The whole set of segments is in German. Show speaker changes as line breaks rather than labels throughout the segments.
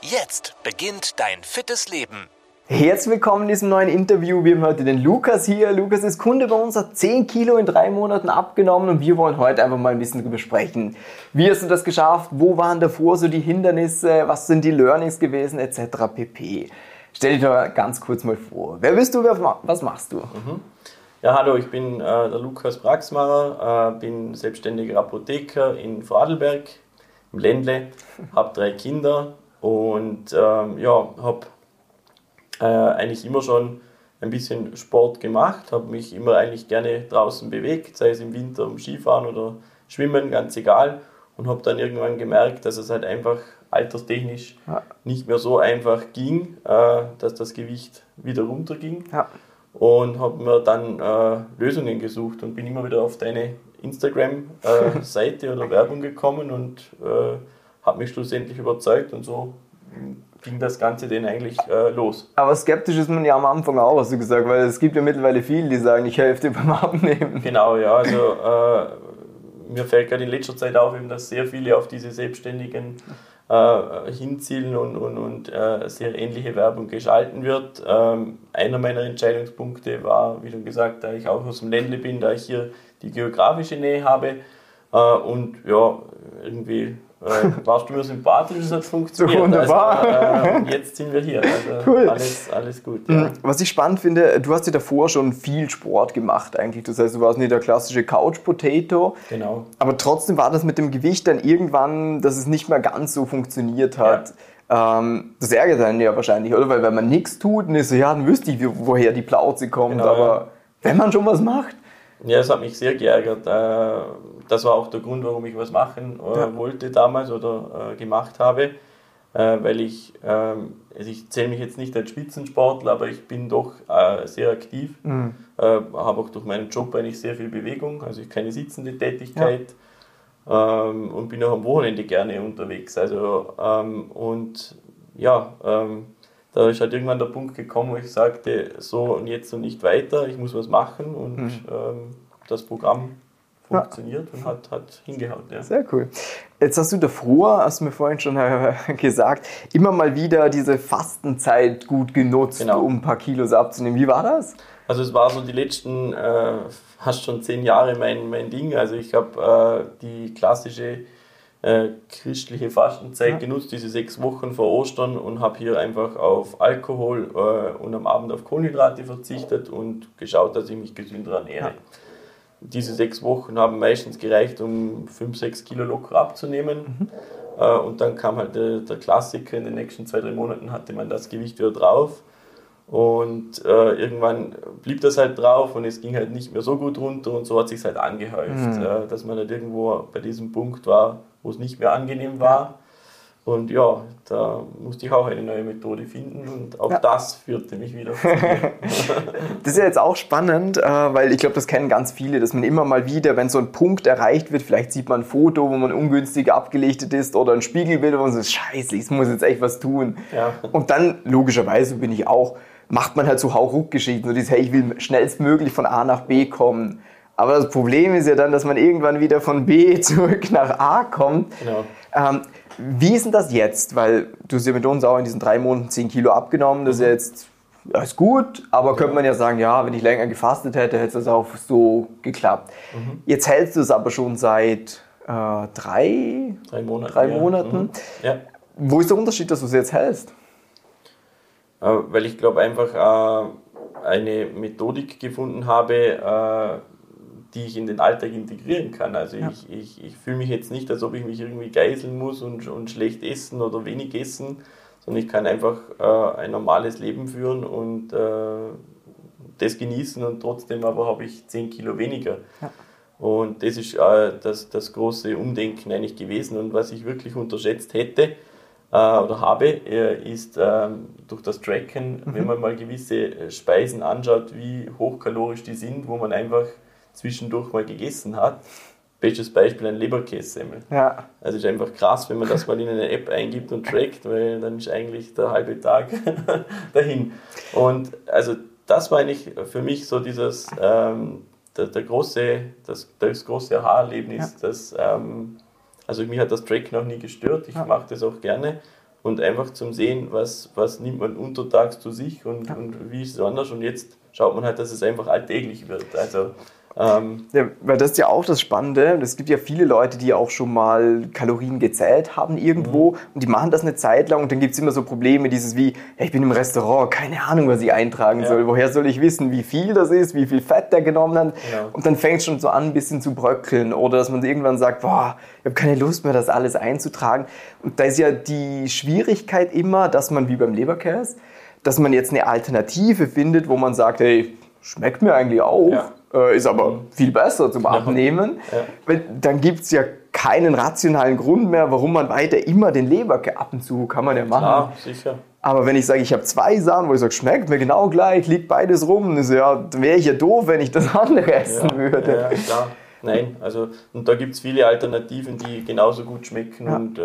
Jetzt beginnt dein fittes Leben.
Herzlich willkommen in diesem neuen Interview. Wir haben heute den Lukas hier. Lukas ist Kunde bei uns, hat 10 Kilo in drei Monaten abgenommen und wir wollen heute einfach mal ein bisschen darüber sprechen. Wie hast du das geschafft? Wo waren davor so die Hindernisse? Was sind die Learnings gewesen? Etc. pp. Stell dich doch ganz kurz mal vor. Wer bist du? Was machst du? Mhm.
Ja, hallo, ich bin äh, der Lukas Braxmacher, äh, bin selbstständiger Apotheker in Vorarlberg im Ländle, habe drei Kinder und ähm, ja, habe äh, eigentlich immer schon ein bisschen Sport gemacht, habe mich immer eigentlich gerne draußen bewegt, sei es im Winter um Skifahren oder Schwimmen, ganz egal. Und habe dann irgendwann gemerkt, dass es halt einfach alterstechnisch ja. nicht mehr so einfach ging, äh, dass das Gewicht wieder runterging. Ja. Und habe mir dann äh, Lösungen gesucht und bin immer wieder auf deine Instagram-Seite oder Werbung gekommen und habe mich schlussendlich überzeugt und so ging das Ganze denn eigentlich äh, los.
Aber skeptisch ist man ja am Anfang auch, hast du gesagt, weil es gibt ja mittlerweile viele, die sagen, ich helfe dir beim Abnehmen.
Genau, ja, also äh, mir fällt gerade in letzter Zeit auf, eben, dass sehr viele auf diese Selbstständigen äh, hinzielen und, und, und äh, sehr ähnliche Werbung geschalten wird. Ähm, einer meiner Entscheidungspunkte war, wie schon gesagt, da ich auch aus dem Ländle bin, da ich hier die geografische Nähe habe äh, und ja, irgendwie äh, warst du mir sympathisch, es hat funktioniert.
Wunderbar.
Also, äh, jetzt sind wir hier. Also cool. Alles, alles gut. Ja.
Was ich spannend finde, du hast ja davor schon viel Sport gemacht eigentlich. Das heißt, du warst nicht der klassische Couch-Potato.
Genau.
Aber trotzdem war das mit dem Gewicht dann irgendwann, dass es nicht mehr ganz so funktioniert hat. Ja. Ähm, das ärgert einen ja wahrscheinlich, oder? Weil wenn man nichts tut, dann ist so, ja, dann wüsste ich, woher die Plauze kommt. Genau, aber ja. wenn man schon was macht,
ja, es hat mich sehr geärgert. Äh, das war auch der Grund, warum ich was machen äh, ja. wollte damals oder äh, gemacht habe, weil ich, ähm, also ich zähle mich jetzt nicht als Spitzensportler, aber ich bin doch sehr aktiv, mhm. habe auch durch meinen Job eigentlich sehr viel Bewegung, also ich keine sitzende Tätigkeit. Ja. Ähm, und bin auch am Wochenende gerne unterwegs. Also, ähm, und ja, da ist halt irgendwann der Punkt gekommen, wo ich sagte, so und jetzt und nicht weiter, ich muss was machen und mhm. ähm, das Programm funktioniert ja. und hat, hat hingehauen. Ja.
Sehr cool. Jetzt hast du davor, hast du mir vorhin schon äh, gesagt, immer mal wieder diese Fastenzeit gut genutzt, genau. um ein paar Kilos abzunehmen. Wie war das?
Also es war so die letzten, äh, fast schon zehn Jahre mein, mein Ding. Also ich habe äh, die klassische äh, christliche Fastenzeit ja. genutzt, diese sechs Wochen vor Ostern und habe hier einfach auf Alkohol äh, und am Abend auf Kohlenhydrate verzichtet und geschaut, dass ich mich gesünder ernähre. Ja. Diese sechs Wochen haben meistens gereicht, um 5, 6 Kilo locker abzunehmen. Mhm. Äh, und dann kam halt der, der, Klassiker, in den nächsten zwei, drei Monaten hatte man das Gewicht wieder drauf. Und äh, irgendwann blieb das halt drauf und es ging halt nicht mehr so gut runter und so hat sich halt angehäuft, mhm. Äh, dass man halt irgendwo bei diesem Punkt war, wo es nicht mehr angenehm war. Und ja, da musste ich auch eine neue Methode finden und auch ja. das führte mich wieder.
das ist ja jetzt auch spannend, äh, weil ich glaube, das kennen ganz viele, dass man immer mal wieder, wenn so ein Punkt erreicht wird, vielleicht sieht man ein Foto, wo man ungünstig abgelichtet ist oder ein Spiegelbild, wo man so, scheiße, ich muss jetzt echt was tun. Ja. Und dann, logischerweise bin ich auch, macht man halt so Hauruck-Geschichten, so dieses, hey, ich will schnellstmöglich von A nach B kommen. Aber das Problem ist ja dann, dass man irgendwann wieder von B zurück nach A kommt. Genau. Ähm, wie ist denn das jetzt? Weil du hast ja mit uns auch in diesen drei Monaten 10 Kilo abgenommen. Das ist ja mhm. jetzt ja, ist gut, aber könnte man ja sagen, ja, wenn ich länger gefastet hätte, hätte es auch so geklappt. Mhm. Jetzt hältst du es aber schon seit äh, drei,
drei, Monate,
drei Monaten. Mhm. Ja. Wo ist der Unterschied, dass du es jetzt hältst?
Äh, weil ich glaube einfach äh, eine Methodik gefunden habe, äh, die ich in den Alltag integrieren kann. Also ja. ich, ich, ich fühle mich jetzt nicht, als ob ich mich irgendwie geißeln muss und, und schlecht essen oder wenig essen, sondern ich kann einfach äh, ein normales Leben führen und äh, das genießen und trotzdem aber habe ich 10 Kilo weniger. Ja. Und das ist äh, das, das große Umdenken eigentlich gewesen und was ich wirklich unterschätzt hätte, äh, oder habe, äh, ist ähm, durch das Tracken, mhm. wenn man mal gewisse äh, Speisen anschaut, wie hochkalorisch die sind, wo man einfach zwischendurch mal gegessen hat. Bestes Beispiel ein Leberkässemmel. Ja. Also es ist einfach krass, wenn man das mal in eine App eingibt und trackt, weil dann ist eigentlich der halbe Tag dahin. Und also das war eigentlich für mich so dieses ähm, der, der, große, das, das große Aha-Erlebnis, ja. dass ähm, also mich hat das Track noch nie gestört, ich ja. mache das auch gerne und einfach zum Sehen, was, was nimmt man untertags zu sich und, ja. und wie ist es anders und jetzt schaut man halt, dass es einfach alltäglich wird. Also
ähm, ja, weil das ist ja auch das Spannende. Es gibt ja viele Leute, die auch schon mal Kalorien gezählt haben irgendwo mhm. und die machen das eine Zeit lang und dann gibt es immer so Probleme, dieses wie, hey, ich bin im Restaurant, keine Ahnung, was ich eintragen ja. soll. Woher soll ich wissen, wie viel das ist, wie viel Fett der genommen hat? Genau. Und dann fängt es schon so an, ein bisschen zu bröckeln oder dass man irgendwann sagt, boah, ich habe keine Lust mehr, das alles einzutragen. Und da ist ja die Schwierigkeit immer, dass man wie beim Leberkäse, dass man jetzt eine Alternative findet, wo man sagt, hey, schmeckt mir eigentlich auch. Ja äh, ist aber mhm. viel besser zum Abnehmen. Ja. Dann gibt es ja keinen rationalen Grund mehr, warum man weiter immer den Leber ab und zu kann man ja machen. Klar, sicher. Aber wenn ich sage, ich habe zwei Sachen, wo ich sage, schmeckt mir genau gleich, liegt beides rum, dann, ja, dann wäre ich ja doof, wenn ich das andere essen würde. Ja,
klar. Nein, also und da gibt es viele Alternativen, die genauso gut schmecken und äh,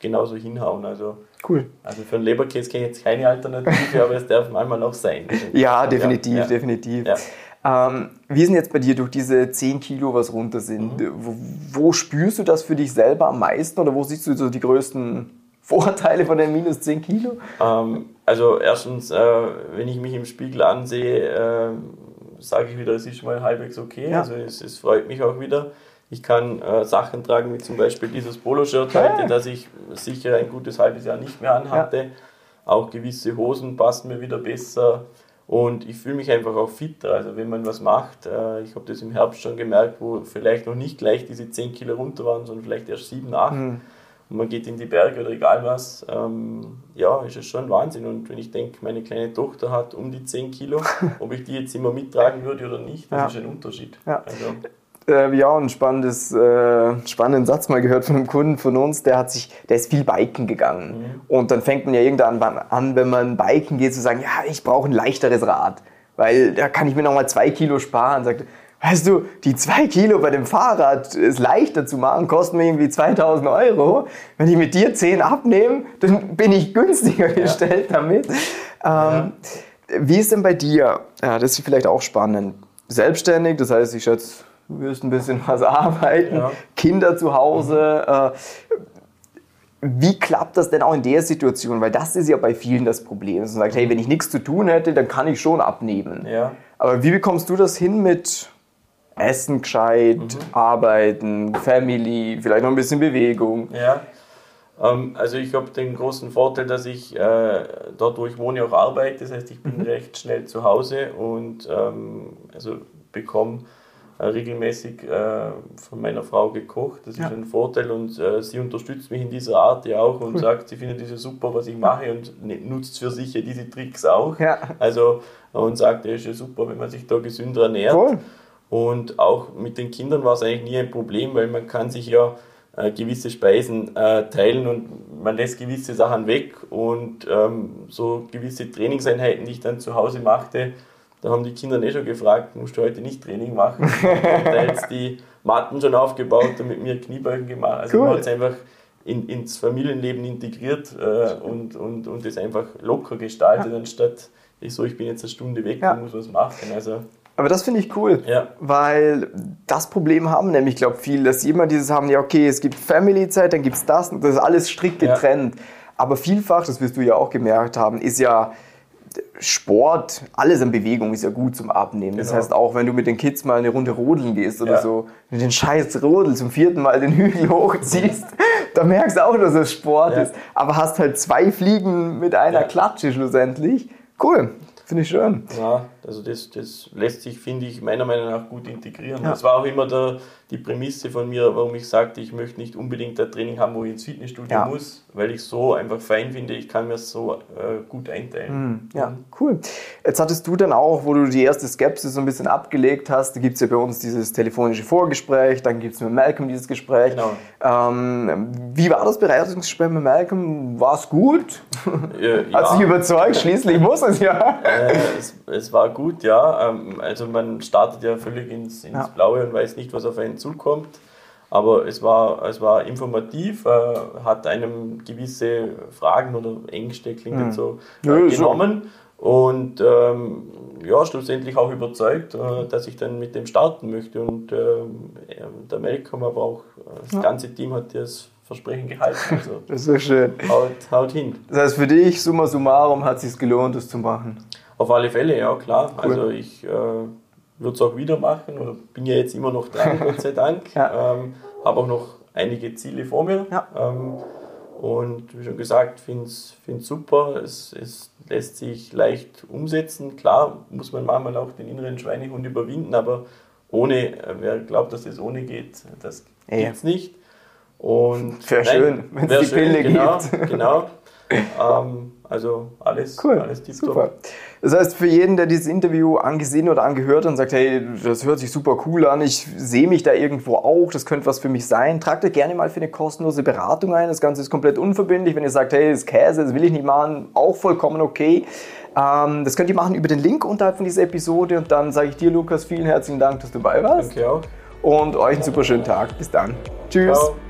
genauso hinhauen. Also, cool. Also für einen Leberkäse kenne ich jetzt keine Alternative, aber es darf manchmal noch sein.
Ja, definitiv, definitiv. Ähm, wie sind jetzt bei dir durch diese 10 Kilo, was runter sind? Mhm. Wo, wo, spürst du das für dich selber am meisten oder wo siehst du so die größten Vorteile von den minus 10 Kilo?
Ähm, also erstens, äh, wenn ich mich im Spiegel ansehe, äh, sage ich wieder, es ist mal halbwegs okay. Ja. Also es, es, freut mich auch wieder. Ich kann äh, Sachen tragen, wie zum Beispiel dieses Poloshirt heute, das ich sicher ein gutes halbes Jahr nicht mehr anhatte. Ja. Auch gewisse Hosen passen mir wieder besser. Und ich fühle mich einfach auch fitter. Also wenn man was macht, äh, ich habe das im Herbst schon gemerkt, wo vielleicht noch nicht gleich diese 10 Kilo runter waren, sondern vielleicht erst 7, 8. Mhm. Und man geht in die Berge oder egal was, ähm, ja, ist es schon Wahnsinn. Und wenn ich denke, meine kleine Tochter hat um die 10 Kilo, ob ich die jetzt immer mittragen würde oder nicht, das ja. ist ein Unterschied. Ja. Also,
äh, ja, ein spannendes, äh, spannenden Satz mal gehört von einem Kunden von uns, der hat sich, der ist viel Biken gegangen. Mhm. Und dann fängt man ja irgendwann an, wenn man Biken geht, zu sagen, ja, ich brauche ein leichteres Rad. Weil da kann ich mir nochmal zwei Kilo sparen. Sagt, weißt du, die zwei Kilo bei dem Fahrrad ist leichter zu machen, kosten mir irgendwie 2000 Euro. Wenn ich mit dir 10 abnehme, dann bin ich günstiger ja. gestellt damit. Ähm, ja. Wie ist denn bei dir? Ja, das ist vielleicht auch spannend. Selbstständig, das heißt, ich schätze, wirst ein bisschen was arbeiten, ja. Kinder zu Hause. Mhm. Wie klappt das denn auch in der Situation? Weil das ist ja bei vielen das Problem. Dass man sagt, hey, wenn ich nichts zu tun hätte, dann kann ich schon abnehmen. Ja. Aber wie bekommst du das hin mit Essen gescheit, mhm. Arbeiten, Family, vielleicht noch ein bisschen Bewegung?
Ja. Ähm, also ich habe den großen Vorteil, dass ich äh, dort, wo ich wohne, auch arbeite. Das heißt, ich bin mhm. recht schnell zu Hause und ähm, also bekomme regelmäßig äh, von meiner Frau gekocht. Das ist ein Vorteil und äh, sie unterstützt mich in dieser Art ja auch und cool. sagt, sie findet diese super, was ich mache und ne, nutzt für sich ja diese Tricks auch. Ja. Also und sagt, es ist ja super, wenn man sich da gesünder ernährt. Cool. Und auch mit den Kindern war es eigentlich nie ein Problem, weil man kann sich ja äh, gewisse Speisen äh, teilen und man lässt gewisse Sachen weg und ähm, so gewisse Trainingseinheiten, die ich dann zu Hause machte, da haben die Kinder eh schon gefragt, musst du heute nicht Training machen? da jetzt die Matten schon aufgebaut und mit mir Kniebeugen gemacht. Also cool. man hat es einfach in, ins Familienleben integriert äh, und, und, und das einfach locker gestaltet, ja. anstatt ich so, ich bin jetzt eine Stunde weg ja. und muss was machen. Also,
aber das finde ich cool, ja. weil das Problem haben nämlich, glaube ich, viele, dass sie immer dieses haben, ja okay, es gibt Family-Zeit, dann gibt es das und das ist alles strikt getrennt. Ja. Aber vielfach, das wirst du ja auch gemerkt haben, ist ja Sport, alles in Bewegung ist ja gut zum Abnehmen. Genau. Das heißt, auch wenn du mit den Kids mal eine Runde rodeln gehst oder ja. so, wenn du den scheiß Rodel zum vierten Mal den Hügel hochziehst, da merkst du auch, dass es Sport ja. ist. Aber hast halt zwei Fliegen mit einer ja. Klatsche schlussendlich. Cool, finde ich schön.
Ja,
also das, das lässt sich, finde ich, meiner Meinung nach gut integrieren. Ja. Das war auch immer der, die Prämisse von mir, warum ich sagte, ich möchte nicht unbedingt ein Training haben, wo ich ins Fitnessstudio ja. muss, weil ich so einfach fein finde, ich kann mir so äh, gut einteilen.
Mhm. Ja, cool. Jetzt hattest du dann auch, wo du die erste Skepsis so ein bisschen abgelegt hast, da gibt es ja bei uns dieses telefonische Vorgespräch, dann gibt es mit Malcolm dieses Gespräch. Genau. Ähm, wie war das Beratungsgespräch mit Malcolm? War es gut? Ja, Hat sich überzeugt? Schließlich muss es ja.
Äh, es, es, war gut, ja. Ähm, also man startet ja völlig ins, ins. Blaue und weiß nicht, was auf einen zukommt. Aber es war, es war informativ, äh, hat einem gewisse Fragen oder Ängste, klingt mhm. jetzt so, äh, genommen. Und ähm, ja, schlussendlich auch überzeugt, äh, dass ich dann mit dem starten möchte. Und ähm, der Malcolm, aber auch äh, das ganze Team hat das Versprechen gehalten. Also
das ist so schön.
Haut, haut hin.
Das heißt, für dich, summa summarum, hat es sich gelohnt, das zu machen?
Auf alle Fälle, ja, klar. Cool. Also ich äh, würde es auch wieder machen oder bin ja jetzt immer noch dran, Gott sei Dank. Ja. Ähm, Habe auch noch einige Ziele vor mir. Ja. Ähm, und wie schon gesagt, finde es super. Es, es lässt sich leicht umsetzen. Klar muss man manchmal auch den inneren Schweinehund überwinden, aber ohne, wer glaubt, dass das ohne geht, das ja. gibt es nicht.
Und wäre schön, wenn es die schön, Pille
genau,
gibt.
Genau. Ähm, also alles,
cool,
alles
super. Das heißt, für jeden, der dieses Interview angesehen oder angehört hat und sagt, hey, das hört sich super cool an, ich sehe mich da irgendwo auch, das könnte was für mich sein, tragt euch gerne mal für eine kostenlose Beratung ein. Das Ganze ist komplett unverbindlich. Wenn ihr sagt, hey, das ist Käse, das will ich nicht machen, auch vollkommen okay. Ähm, das könnt ihr machen über den Link unterhalb von dieser Episode und dann sage ich dir, Lukas, vielen herzlichen Dank, dass du dabei warst.
Danke auch.
Und euch einen super schönen Tag. Bis dann. Tschüss. Ciao.